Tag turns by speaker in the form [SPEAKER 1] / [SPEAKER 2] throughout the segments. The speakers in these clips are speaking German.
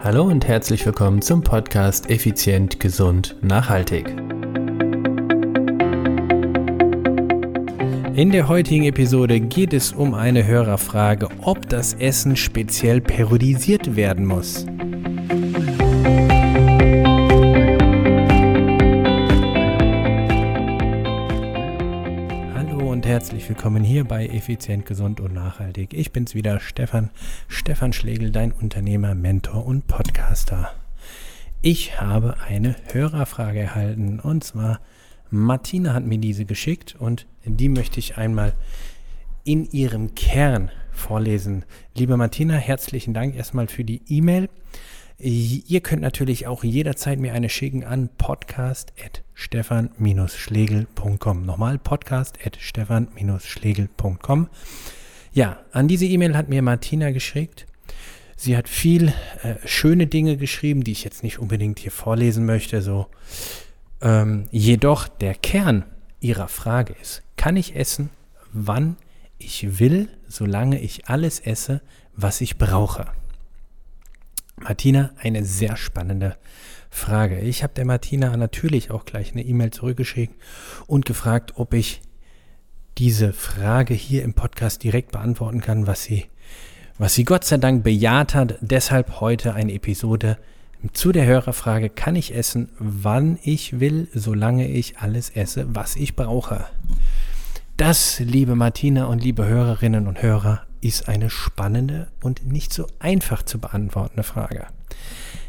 [SPEAKER 1] Hallo und herzlich willkommen zum Podcast Effizient, Gesund, Nachhaltig. In der heutigen Episode geht es um eine Hörerfrage, ob das Essen speziell periodisiert werden muss. Herzlich willkommen hier bei Effizient, Gesund und Nachhaltig. Ich bin's wieder, Stefan, Stefan Schlegel, dein Unternehmer, Mentor und Podcaster. Ich habe eine Hörerfrage erhalten und zwar Martina hat mir diese geschickt und die möchte ich einmal in ihrem Kern vorlesen. Liebe Martina, herzlichen Dank erstmal für die E-Mail. Ihr könnt natürlich auch jederzeit mir eine schicken an podcast.stefan-schlegel.com. Nochmal podcast.stefan-schlegel.com. Ja, an diese E-Mail hat mir Martina geschickt. Sie hat viel äh, schöne Dinge geschrieben, die ich jetzt nicht unbedingt hier vorlesen möchte. So, ähm, jedoch der Kern ihrer Frage ist: Kann ich essen, wann ich will, solange ich alles esse, was ich brauche? Martina, eine sehr spannende Frage. Ich habe der Martina natürlich auch gleich eine E-Mail zurückgeschickt und gefragt, ob ich diese Frage hier im Podcast direkt beantworten kann, was sie, was sie Gott sei Dank bejaht hat. Deshalb heute eine Episode zu der Hörerfrage, kann ich essen, wann ich will, solange ich alles esse, was ich brauche? Das, liebe Martina und liebe Hörerinnen und Hörer, ist eine spannende und nicht so einfach zu beantwortende Frage.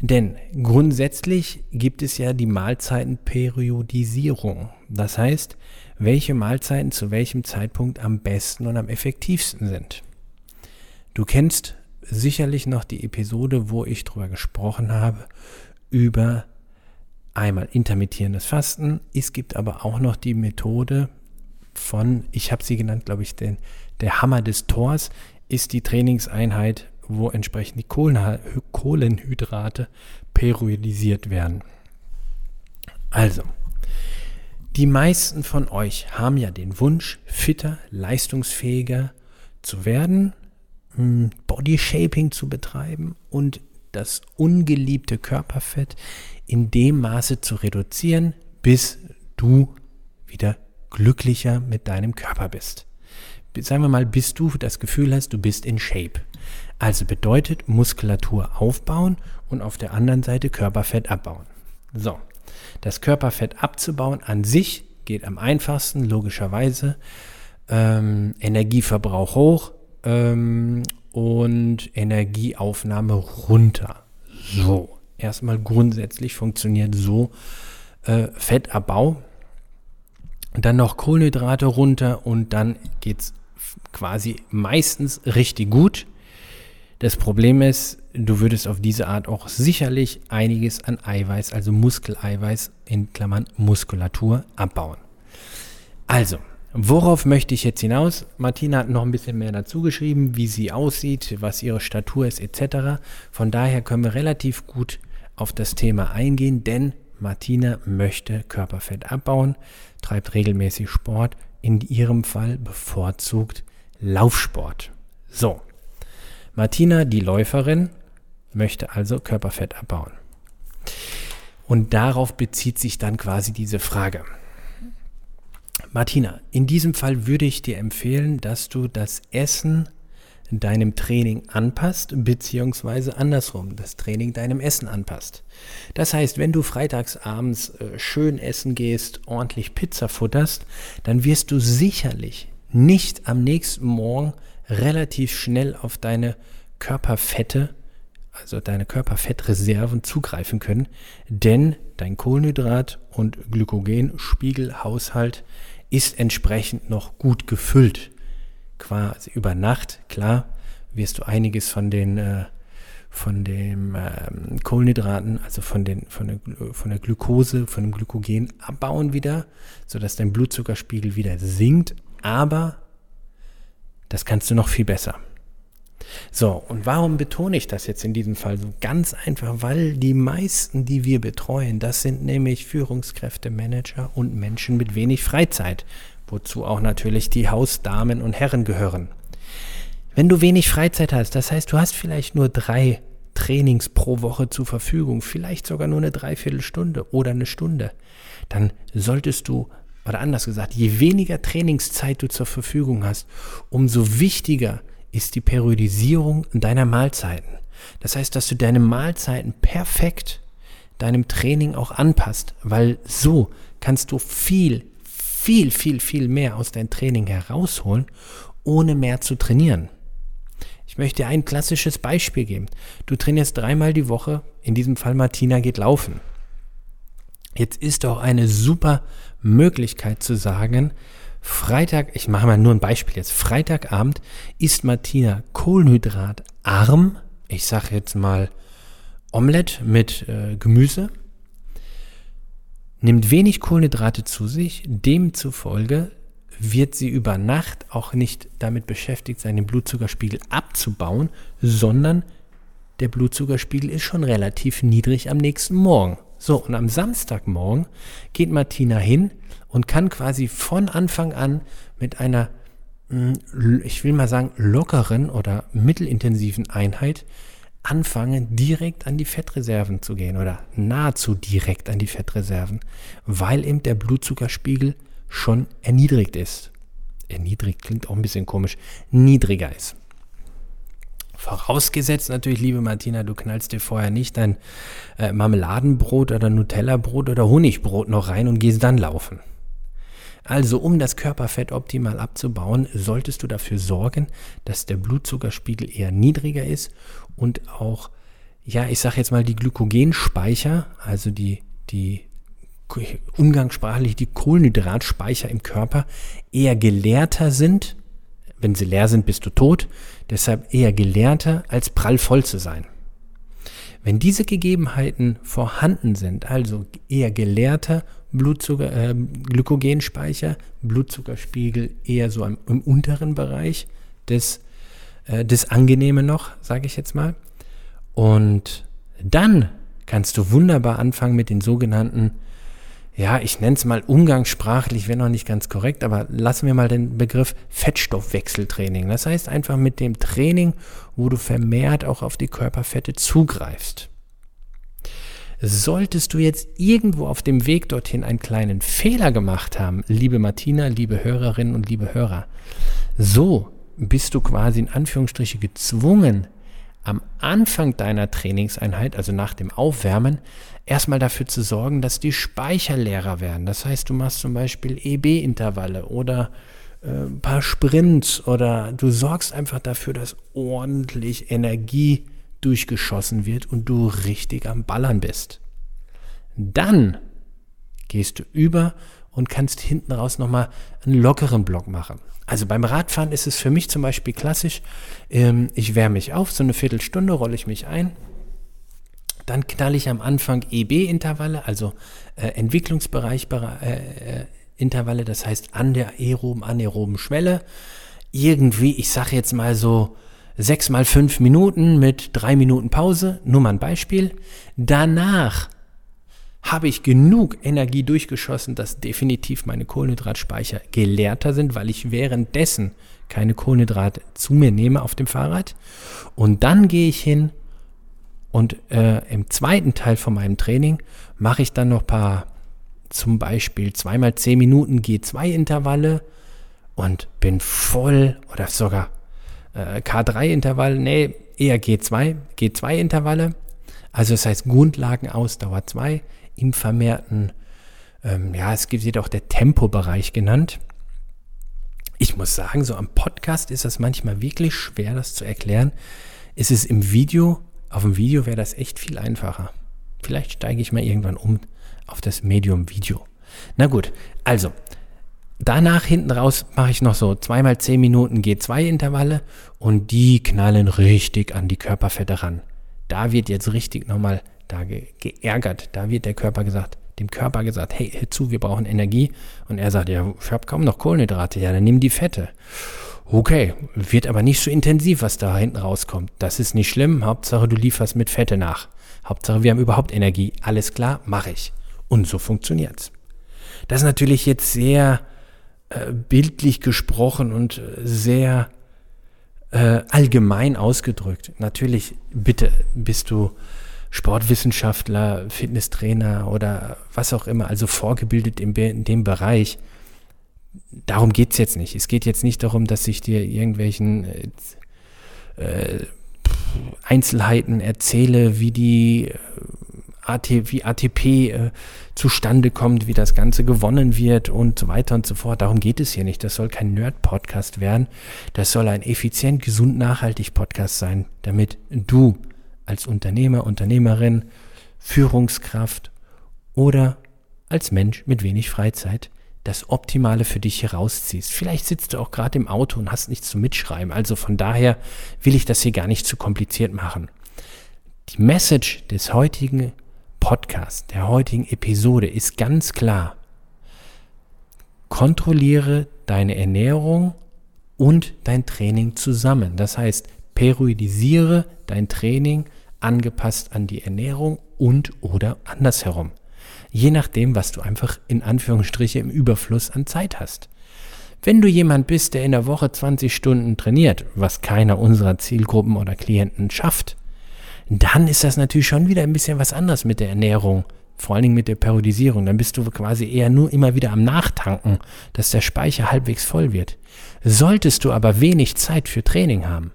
[SPEAKER 1] Denn grundsätzlich gibt es ja die Mahlzeitenperiodisierung. Das heißt, welche Mahlzeiten zu welchem Zeitpunkt am besten und am effektivsten sind. Du kennst sicherlich noch die Episode, wo ich darüber gesprochen habe, über einmal intermittierendes Fasten. Es gibt aber auch noch die Methode von, ich habe sie genannt, glaube ich, den der Hammer des Tors ist die Trainingseinheit, wo entsprechend die Kohlenhydrate periodisiert werden. Also, die meisten von euch haben ja den Wunsch, fitter, leistungsfähiger zu werden, hm, Body Shaping zu betreiben und das ungeliebte Körperfett in dem Maße zu reduzieren, bis du wieder glücklicher mit deinem Körper bist sagen wir mal, bis du das Gefühl hast, du bist in Shape. Also bedeutet Muskulatur aufbauen und auf der anderen Seite Körperfett abbauen. So, das Körperfett abzubauen an sich geht am einfachsten, logischerweise. Ähm, Energieverbrauch hoch ähm, und Energieaufnahme runter. So, erstmal grundsätzlich funktioniert so äh, Fettabbau. dann noch Kohlenhydrate runter und dann geht es quasi meistens richtig gut. Das Problem ist, du würdest auf diese Art auch sicherlich einiges an Eiweiß, also Muskeleiweiß in Klammern Muskulatur abbauen. Also, worauf möchte ich jetzt hinaus? Martina hat noch ein bisschen mehr dazu geschrieben, wie sie aussieht, was ihre Statur ist etc. Von daher können wir relativ gut auf das Thema eingehen, denn Martina möchte Körperfett abbauen, treibt regelmäßig Sport, in ihrem Fall bevorzugt Laufsport. So, Martina, die Läuferin, möchte also Körperfett abbauen. Und darauf bezieht sich dann quasi diese Frage. Martina, in diesem Fall würde ich dir empfehlen, dass du das Essen deinem Training anpasst, beziehungsweise andersrum, das Training deinem Essen anpasst. Das heißt, wenn du freitags abends äh, schön essen gehst, ordentlich Pizza futterst, dann wirst du sicherlich nicht am nächsten Morgen relativ schnell auf deine Körperfette, also deine Körperfettreserven zugreifen können, denn dein Kohlenhydrat- und Glykogenspiegelhaushalt ist entsprechend noch gut gefüllt. Quasi über Nacht, klar, wirst du einiges von den äh, von den ähm, Kohlenhydraten, also von, den, von, der, von der Glucose, von dem Glykogen abbauen wieder, sodass dein Blutzuckerspiegel wieder sinkt aber das kannst du noch viel besser. So, und warum betone ich das jetzt in diesem Fall so? Ganz einfach, weil die meisten, die wir betreuen, das sind nämlich Führungskräfte, Manager und Menschen mit wenig Freizeit, wozu auch natürlich die Hausdamen und Herren gehören. Wenn du wenig Freizeit hast, das heißt, du hast vielleicht nur drei Trainings pro Woche zur Verfügung, vielleicht sogar nur eine Dreiviertelstunde oder eine Stunde, dann solltest du, oder anders gesagt, je weniger Trainingszeit du zur Verfügung hast, umso wichtiger ist die Periodisierung deiner Mahlzeiten. Das heißt, dass du deine Mahlzeiten perfekt deinem Training auch anpasst, weil so kannst du viel, viel, viel, viel mehr aus deinem Training herausholen, ohne mehr zu trainieren. Ich möchte dir ein klassisches Beispiel geben. Du trainierst dreimal die Woche, in diesem Fall Martina geht laufen. Jetzt ist doch eine super Möglichkeit zu sagen, Freitag, ich mache mal nur ein Beispiel jetzt, Freitagabend isst Martina kohlenhydratarm, ich sage jetzt mal Omelette mit äh, Gemüse, nimmt wenig Kohlenhydrate zu sich, demzufolge wird sie über Nacht auch nicht damit beschäftigt sein, den Blutzuckerspiegel abzubauen, sondern der Blutzuckerspiegel ist schon relativ niedrig am nächsten Morgen. So, und am Samstagmorgen geht Martina hin und kann quasi von Anfang an mit einer, hm, ich will mal sagen, lockeren oder mittelintensiven Einheit anfangen, direkt an die Fettreserven zu gehen oder nahezu direkt an die Fettreserven, weil eben der Blutzuckerspiegel schon erniedrigt ist. Erniedrigt klingt auch ein bisschen komisch, niedriger ist. Vorausgesetzt natürlich, liebe Martina, du knallst dir vorher nicht dein äh, Marmeladenbrot oder Nutella-Brot oder Honigbrot noch rein und gehst dann laufen. Also, um das Körperfett optimal abzubauen, solltest du dafür sorgen, dass der Blutzuckerspiegel eher niedriger ist und auch, ja, ich sage jetzt mal, die Glykogenspeicher, also die, die umgangssprachlich die Kohlenhydratspeicher im Körper eher geleerter sind. Wenn sie leer sind, bist du tot deshalb eher gelehrter als prallvoll zu sein. Wenn diese Gegebenheiten vorhanden sind, also eher gelehrter Blutzucker, äh, Glykogenspeicher, Blutzuckerspiegel eher so im, im unteren Bereich des, äh, des Angenehmen noch, sage ich jetzt mal. Und dann kannst du wunderbar anfangen mit den sogenannten ja, ich nenne es mal umgangssprachlich, wäre noch nicht ganz korrekt, aber lassen wir mal den Begriff Fettstoffwechseltraining. Das heißt einfach mit dem Training, wo du vermehrt auch auf die Körperfette zugreifst. Solltest du jetzt irgendwo auf dem Weg dorthin einen kleinen Fehler gemacht haben, liebe Martina, liebe Hörerinnen und liebe Hörer, so bist du quasi in Anführungsstriche gezwungen, am Anfang deiner Trainingseinheit, also nach dem Aufwärmen, erstmal dafür zu sorgen, dass die Speicher leerer werden. Das heißt, du machst zum Beispiel EB-Intervalle oder äh, ein paar Sprints oder du sorgst einfach dafür, dass ordentlich Energie durchgeschossen wird und du richtig am Ballern bist. Dann gehst du über und kannst hinten raus nochmal einen lockeren Block machen. Also beim Radfahren ist es für mich zum Beispiel klassisch, ähm, ich wärme mich auf, so eine Viertelstunde rolle ich mich ein, dann knall ich am Anfang EB-Intervalle, also äh, Entwicklungsbereich äh, äh, Intervalle, das heißt an der aeroben, anaeroben Schwelle. Irgendwie, ich sage jetzt mal so sechs mal fünf Minuten mit drei Minuten Pause, nur mal ein Beispiel. Danach habe ich genug Energie durchgeschossen, dass definitiv meine Kohlenhydratspeicher geleerter sind, weil ich währenddessen keine Kohlenhydrate zu mir nehme auf dem Fahrrad. Und dann gehe ich hin und äh, im zweiten Teil von meinem Training mache ich dann noch ein paar, zum Beispiel zweimal zehn Minuten G2-Intervalle und bin voll oder sogar äh, K3-Intervalle, nee, eher G2, G2-Intervalle. Also das heißt Grundlagenausdauer 2 im vermehrten, ähm, ja, es wird auch der Tempobereich genannt. Ich muss sagen, so am Podcast ist das manchmal wirklich schwer, das zu erklären. Ist es im Video auf dem Video wäre das echt viel einfacher. Vielleicht steige ich mal irgendwann um auf das Medium Video. Na gut, also danach hinten raus mache ich noch so zweimal 10 Minuten G2-Intervalle und die knallen richtig an die Körperfette ran. Da wird jetzt richtig nochmal da ge geärgert. Da wird der Körper gesagt, dem Körper gesagt, hey, hör zu, wir brauchen Energie. Und er sagt, ja, ich habe kaum noch Kohlenhydrate. Ja, dann nimm die Fette. Okay, wird aber nicht so intensiv, was da hinten rauskommt. Das ist nicht schlimm. Hauptsache, du lieferst mit Fette nach. Hauptsache, wir haben überhaupt Energie. Alles klar, mache ich. Und so funktioniert's. Das ist natürlich jetzt sehr äh, bildlich gesprochen und sehr äh, allgemein ausgedrückt. Natürlich, bitte bist du Sportwissenschaftler, Fitnesstrainer oder was auch immer, also vorgebildet in, in dem Bereich. Darum geht es jetzt nicht. Es geht jetzt nicht darum, dass ich dir irgendwelchen äh, äh Einzelheiten erzähle, wie die äh, AT, wie ATP äh, zustande kommt, wie das Ganze gewonnen wird und so weiter und so fort. Darum geht es hier nicht. Das soll kein Nerd-Podcast werden. Das soll ein effizient, gesund, nachhaltig Podcast sein, damit du als Unternehmer, Unternehmerin, Führungskraft oder als Mensch mit wenig Freizeit das Optimale für dich herausziehst. Vielleicht sitzt du auch gerade im Auto und hast nichts zum Mitschreiben. Also von daher will ich das hier gar nicht zu kompliziert machen. Die Message des heutigen Podcasts, der heutigen Episode ist ganz klar. Kontrolliere deine Ernährung und dein Training zusammen. Das heißt, periodisiere dein Training angepasst an die Ernährung und oder andersherum. Je nachdem, was du einfach in Anführungsstriche im Überfluss an Zeit hast. Wenn du jemand bist, der in der Woche 20 Stunden trainiert, was keiner unserer Zielgruppen oder Klienten schafft, dann ist das natürlich schon wieder ein bisschen was anderes mit der Ernährung. Vor allen Dingen mit der Periodisierung. Dann bist du quasi eher nur immer wieder am Nachtanken, dass der Speicher halbwegs voll wird. Solltest du aber wenig Zeit für Training haben,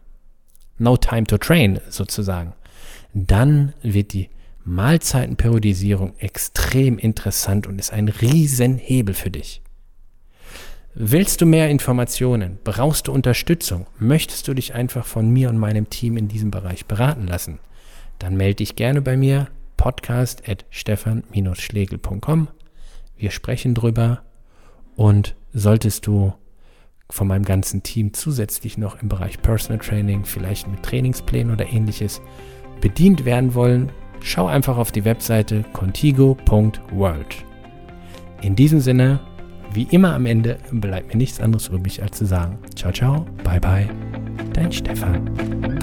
[SPEAKER 1] no time to train sozusagen, dann wird die Mahlzeitenperiodisierung extrem interessant und ist ein Riesenhebel für dich. Willst du mehr Informationen? Brauchst du Unterstützung? Möchtest du dich einfach von mir und meinem Team in diesem Bereich beraten lassen? Dann melde dich gerne bei mir, podcast at stefan-schlegel.com. Wir sprechen drüber und solltest du von meinem ganzen Team zusätzlich noch im Bereich Personal Training, vielleicht mit Trainingsplänen oder ähnliches bedient werden wollen, schau einfach auf die Webseite contigo.world. In diesem Sinne, wie immer am Ende, bleibt mir nichts anderes übrig als zu sagen, ciao, ciao, bye, bye, dein Stefan.